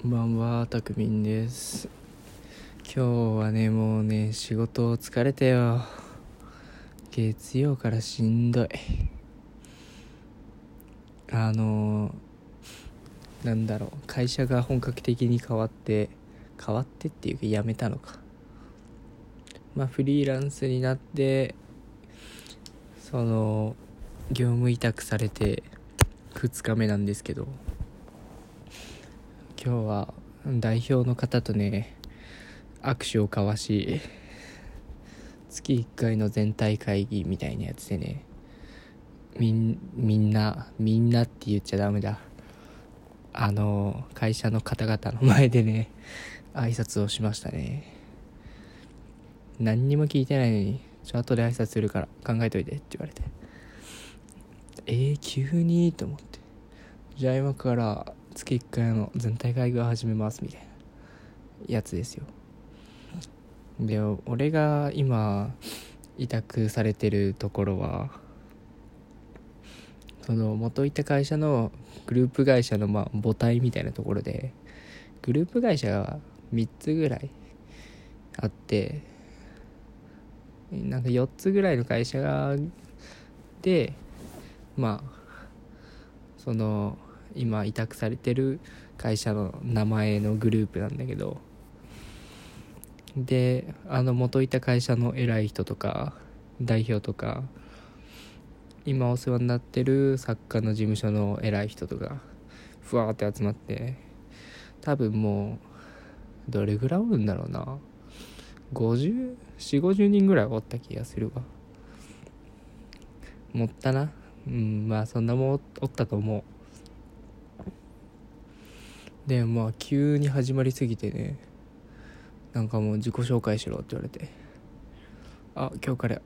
こんばんは、たくみんです。今日はね、もうね、仕事疲れたよ。月曜からしんどい。あの、なんだろう、会社が本格的に変わって、変わってっていうか辞めたのか。まあ、フリーランスになって、その、業務委託されて2日目なんですけど、今日は代表の方とね握手を交わし月1回の全体会議みたいなやつでねみんみんなみんなって言っちゃダメだ。あの会社の方々の前でね挨拶をしましたね。何にも聞いてないのにちょ後で挨拶するから考えといてって言われて。えー、急に？と思って。じゃあ今から月1回の全体会議を始めますみたいなやつですよ。で俺が今委託されてるところはその元いた会社のグループ会社のまあ母体みたいなところでグループ会社が3つぐらいあってなんか4つぐらいの会社がでまあその今委託されてる会社の名前のグループなんだけどであの元いた会社の偉い人とか代表とか今お世話になってる作家の事務所の偉い人とかふわーって集まって多分もうどれぐらいおるんだろうな。504050人ぐらいおった気がするわ。もったな。うんまあそんなもんおったと思う。でまあ急に始まりすぎてねなんかもう自己紹介しろって言われてあ今日から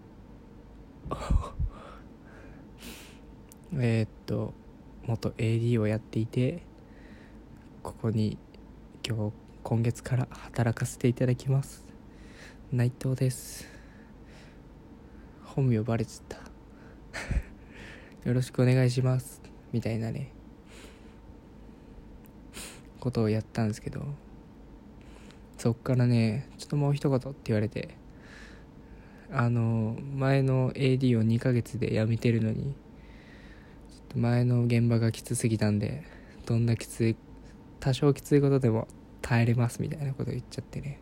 えっと元 AD をやっていてここに今日今月から働かせていただきます。内藤です。本名バレちゃった。よろしくお願いします。みたいなね。ことをやったんですけどそっからねちょっともう一言って言われてあの前の AD を2ヶ月で辞めてるのにちょっと前の現場がきつすぎたんでどんなきつい多少きついことでも耐えれますみたいなこと言っちゃってね。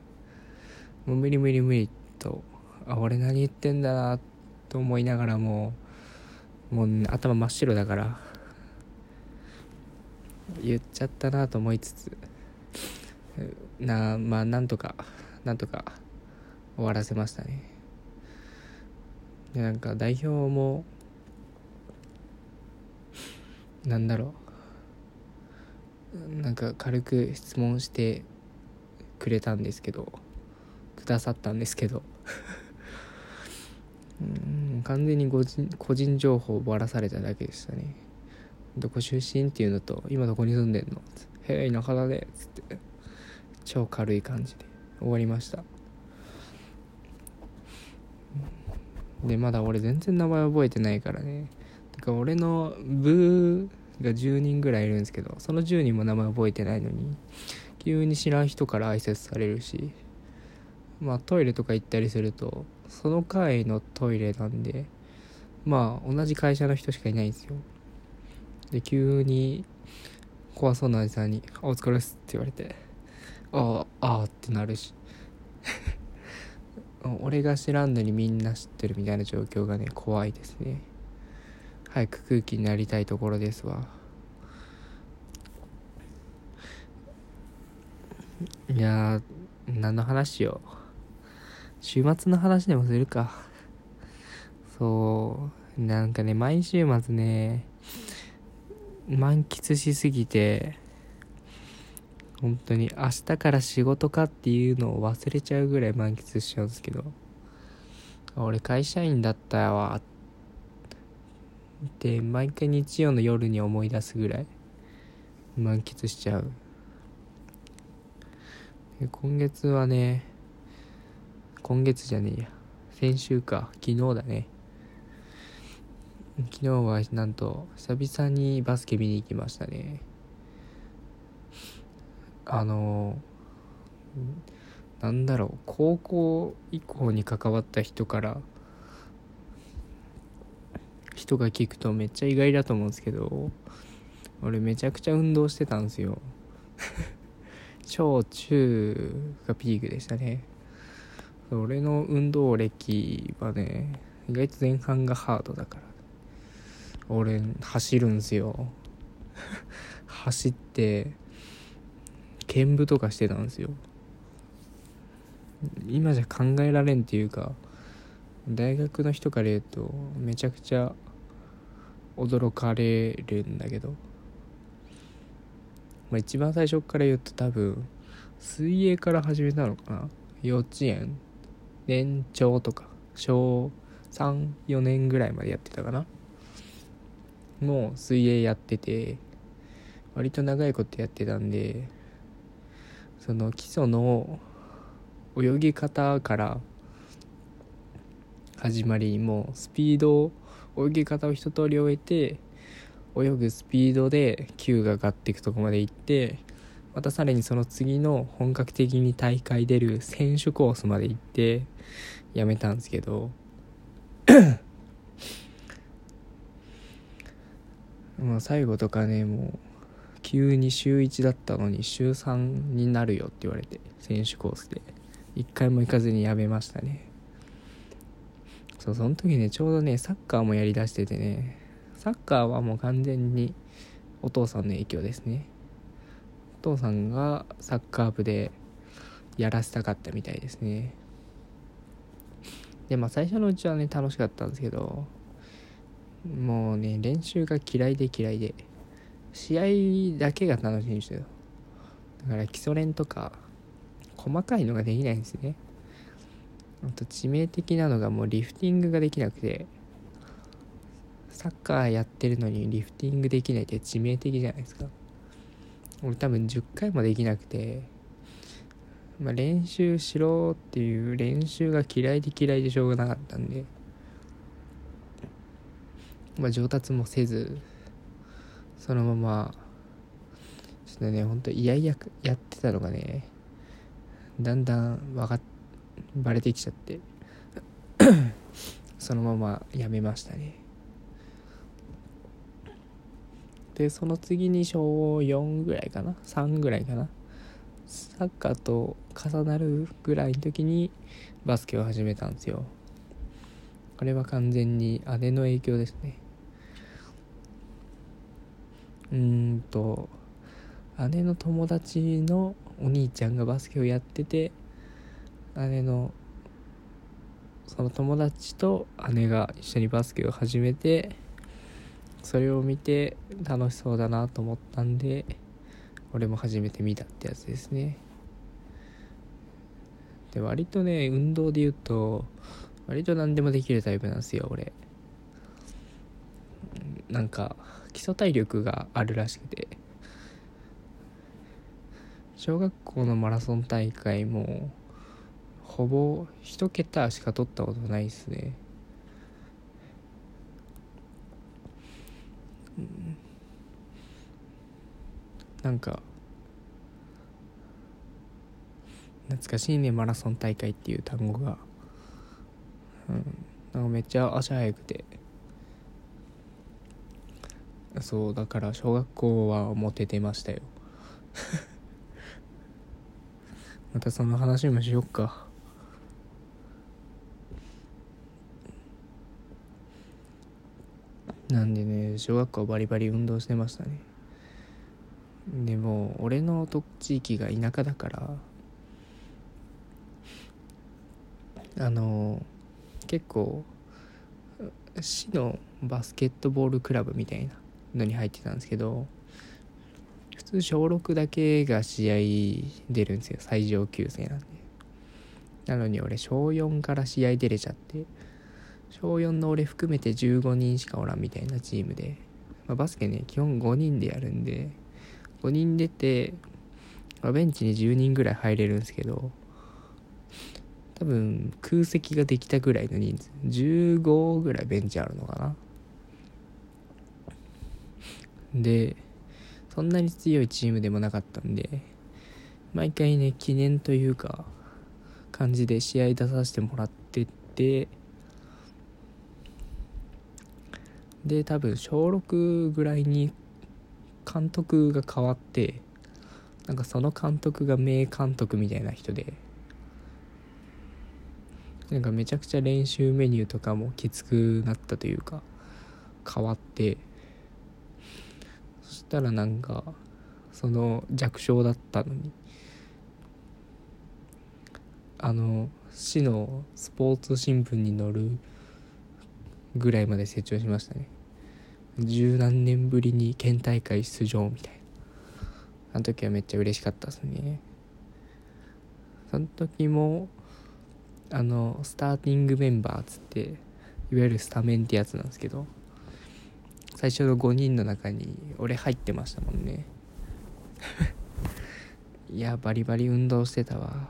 もう無理無理無理とあ俺何言ってんだなと思いながらももう、頭真っ白だから言っちゃったなと思いつつなまあなんとかなんとか終わらせましたね。でなんか代表もなんだろう。なんか軽く質問してくれたんですけどくださったんですけど。うん完全に個人情報をばらされただけでしたね。どこ出身っていうのと今どこに住んでんの？へえ田舎だね。つって。超軽い感じで。終わりました。でまだ俺全然名前覚えてないからね。てか俺の部が10人ぐらいいるんですけどその10人も名前覚えてないのに急に知らん人から挨拶されるしまあトイレとか行ったりするとその階のトイレなんでまあ同じ会社の人しかいないんですよ。で急に怖そうなおじさんに「お疲れっす」って言われて「ああああ」ってなるし。俺が知らんのにみんな知ってるみたいな状況がね怖いですね。早く空気になりたいところですわ。いやー何の話よ週末の話でもするか。そうなんかね毎週末ね満喫しすぎて本当に明日から仕事かっていうのを忘れちゃうぐらい満喫しちゃうんですけど俺会社員だったわ。って毎回日曜の夜に思い出すぐらい満喫しちゃう。今月はね今月じゃねえや。先週か。昨日だね。昨日はなんと久々にバスケ見に行きましたね。あのなんだろう高校以降に関わった人から人が聞くとめっちゃ意外だと思うんですけど俺めちゃくちゃ運動してたんですよ。小中がピークでしたね。俺の運動歴はね意外と前半がハードだから。俺走るんすよ。走って剣舞とかしてたんですよ。今じゃ考えられんっていうか大学の人から言うとめちゃくちゃ驚かれるんだけど、まあ、一番最初から言うと多分水泳から始めたのかな。幼稚園。年長とか小34年ぐらいまでやってたかな。も水泳やってて割と長いことやってたんでその基礎の泳ぎ方から始まりもうスピード泳ぎ方を一通り終えて泳ぐスピードで球が上がっていくとこまで行ってまたさらにその次の本格的に大会出る選手コースまで行ってやめたんですけどまあ最後とかねもう急に週1だったのに週3になるよって言われて選手コースで。一回も行かずにやめましたね。そうその時ねちょうどねサッカーもやりだしててねサッカーはもう完全にお父さんの影響ですね。お父さんがサッカー部でやらせたかったみたいですね。でまあ最初のうちはね楽しかったんですけどもうね練習が嫌いで嫌いで。試合だけが楽しみにしてるだから基礎練とか細かいのができないんですね。あと致命的なのがもうリフティングができなくて。サッカーやってるのにリフティングできないって致命的じゃないですか。俺多分10回もできなくて。まあ、練習しろっていう練習が嫌いで嫌いでしょうがなかったんで、まあ、上達もせずそのままちょっとねほんといやいややってたのがねだんだん分かっバレてきちゃって そのままやめましたね。でその次に小4ぐらいかな？3ぐらいかな？サッカーと重なるぐらいの時にバスケを始めたんですよ。これは完全に姉の影響ですね。うんと姉の友達のお兄ちゃんがバスケをやってて姉のその友達と姉が一緒にバスケを始めてそれを見て楽しそうだなと思ったんで俺も初めて見たってやつですね。で割とね運動で言うと割と何でもできるタイプなんですよ俺。なんか基礎体力があるらしくて。小学校のマラソン大会もほぼ1桁しか取ったことないですね。なんか懐かしいねマラソン大会っていう単語が。うん。なんかめっちゃ足速くて。そうだから小学校はモテてましたよ。またその話もしよっか。なんでね小学校バリバリ運動してましたね。でも俺の地域が田舎だからあの結構市のバスケットボールクラブみたいなのに入ってたんですけど普通小6だけが試合出るんですよ最上級生なんで。なのに俺小4から試合出れちゃって小4の俺含めて15人しかおらんみたいなチームで、まあ、バスケね基本5人でやるんで5人出て、まあ、ベンチに10人ぐらい入れるんですけど多分空席ができたぐらいの人数。15ぐらいベンチあるのかな。でそんなに強いチームでもなかったんで毎回ね記念というか感じで試合出させてもらっててで多分小6ぐらいに監督が変わってなんかその監督が名監督みたいな人でなんかめちゃくちゃ練習メニューとかもきつくなったというか変わってそしたらなんかその弱小だったのにあの市のスポーツ新聞に載るぐらいまで成長しましたね。十何年ぶりに県大会出場みたいな。あの時はめっちゃ嬉しかったですね。その時もあのスターティングメンバーっつっていわゆるスタメンってやつなんですけど最初の5人の中に俺入ってましたもんね。いやバリバリ運動してたわ。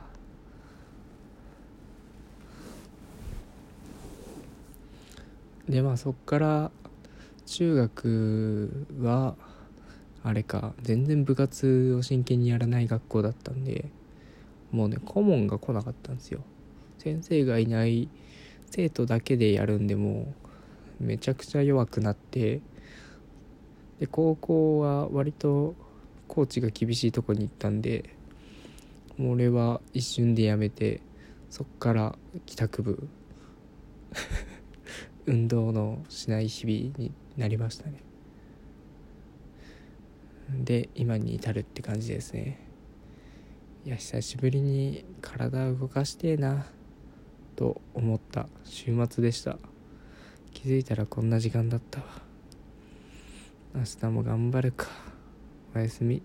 でまあそっから中学はあれか全然部活を真剣にやらない学校だったんでもうね顧問が来なかったんですよ。先生がいない生徒だけでやるんでもうめちゃくちゃ弱くなってで高校は割とコーチが厳しいとこに行ったんでもう俺は一瞬でやめてそっから帰宅部 運動のしない日々になりましたね。で今に至るって感じですね。いや久しぶりに体を動かしてえな。と思った週末でした。気づいたらこんな時間だったわ。明日も頑張るか。おやすみ。